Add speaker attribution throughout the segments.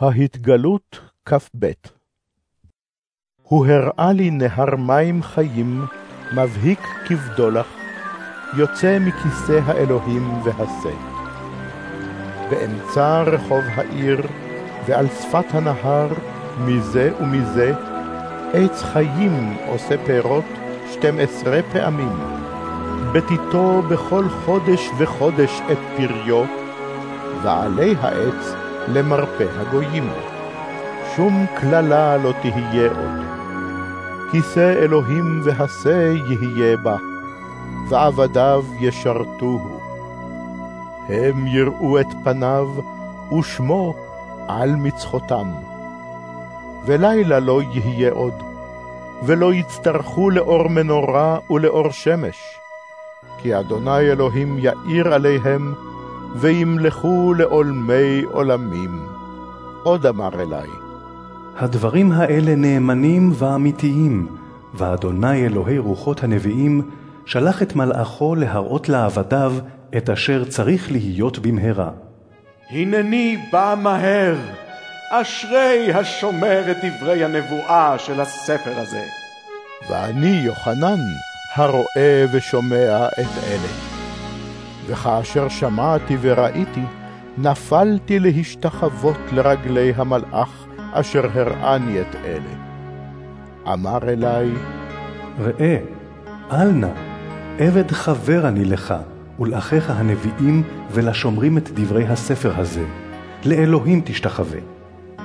Speaker 1: ההתגלות כ"ב הוא הראה לי נהר מים חיים, מבהיק כבדולח, יוצא מכיסא האלוהים והשה. באמצע רחוב העיר, ועל שפת הנהר, מזה ומזה, עץ חיים עושה פירות שתים עשרה פעמים. בתיתו בכל חודש וחודש את פריו, ועלי העץ למרפא הגויים. שום קללה לא תהיה עוד. כיסא אלוהים והשה יהיה בה, ועבדיו ישרתוהו. הם יראו את פניו, ושמו על מצחותם. ולילה לא יהיה עוד, ולא יצטרכו לאור מנורה ולאור שמש, כי אדוני אלוהים יאיר עליהם, וימלכו לעולמי עולמים. עוד אמר אלי,
Speaker 2: הדברים האלה נאמנים ואמיתיים, ואדוני אלוהי רוחות הנביאים שלח את מלאכו להראות לעבדיו את אשר צריך להיות במהרה.
Speaker 3: הנני בא מהר, אשרי השומר את דברי הנבואה של הספר הזה.
Speaker 1: ואני יוחנן, הרואה ושומע את אלה. וכאשר שמעתי וראיתי, נפלתי להשתחוות לרגלי המלאך אשר הראני את אלה. אמר אלי,
Speaker 2: ראה, אל נא, עבד חבר אני לך, ולאחיך הנביאים, ולשומרים את דברי הספר הזה. לאלוהים תשתחווה.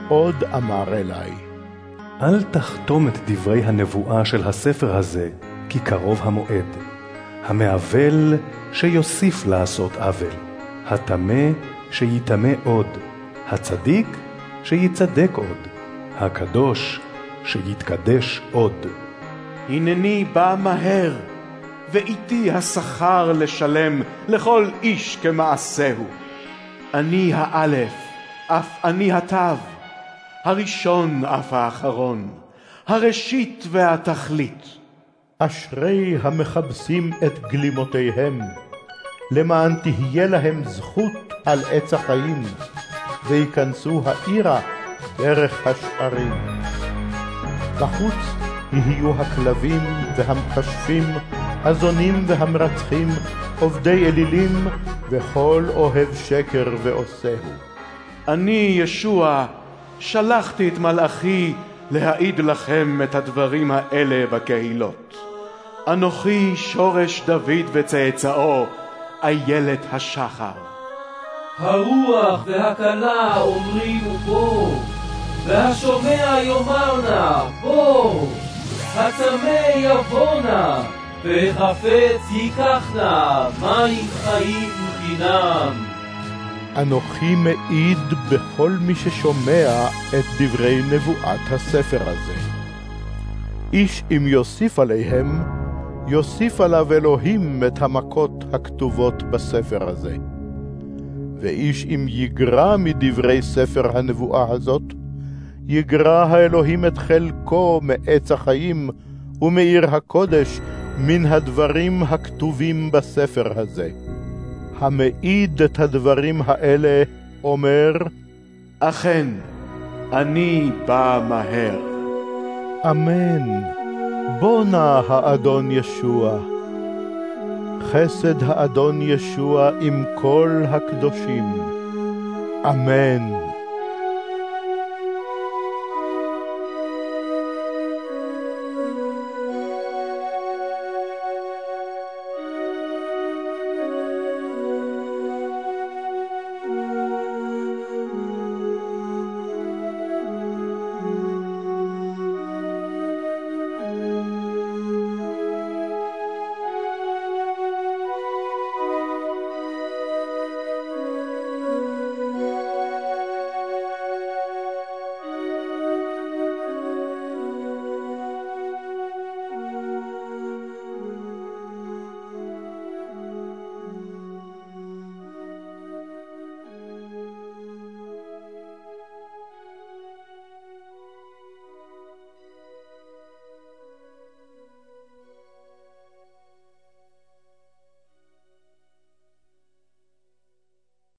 Speaker 1: עוד אמר אלי,
Speaker 2: אל תחתום את דברי הנבואה של הספר הזה, כי קרוב המועד. המעוול שיוסיף לעשות עוול, הטמא שיטמא עוד, הצדיק שיצדק עוד, הקדוש שיתקדש עוד.
Speaker 3: הנני בא מהר, ואיתי השכר לשלם לכל איש כמעשהו. אני האלף, אף אני התו, הראשון אף האחרון, הראשית והתכלית.
Speaker 1: אשרי המכבסים את גלימותיהם, למען תהיה להם זכות על עץ החיים, וייכנסו העירה דרך השערים. בחוץ יהיו הכלבים והמכשפים, הזונים והמרצחים, עובדי אלילים, וכל אוהב שקר ועושהו.
Speaker 3: אני, ישוע, שלחתי את מלאכי להעיד לכם את הדברים האלה בקהילות. אנוכי שורש דוד וצאצאו, איילת השחר.
Speaker 4: הרוח והכלה אומרים בוא, והשומע יאמר נא בוא, הצמא יבוא נא, וחפץ ייקח נא, מים חיים חינם.
Speaker 1: אנוכי מעיד בכל מי ששומע את דברי נבואת הספר הזה. איש אם יוסיף עליהם, יוסיף עליו אלוהים את המכות הכתובות בספר הזה. ואיש אם יגרע מדברי ספר הנבואה הזאת, יגרע האלוהים את חלקו מעץ החיים ומעיר הקודש מן הדברים הכתובים בספר הזה. המעיד את הדברים האלה אומר,
Speaker 3: אכן, אני בא מהר.
Speaker 1: אמן. בוא נא האדון ישוע. חסד האדון ישוע עם כל הקדושים. אמן.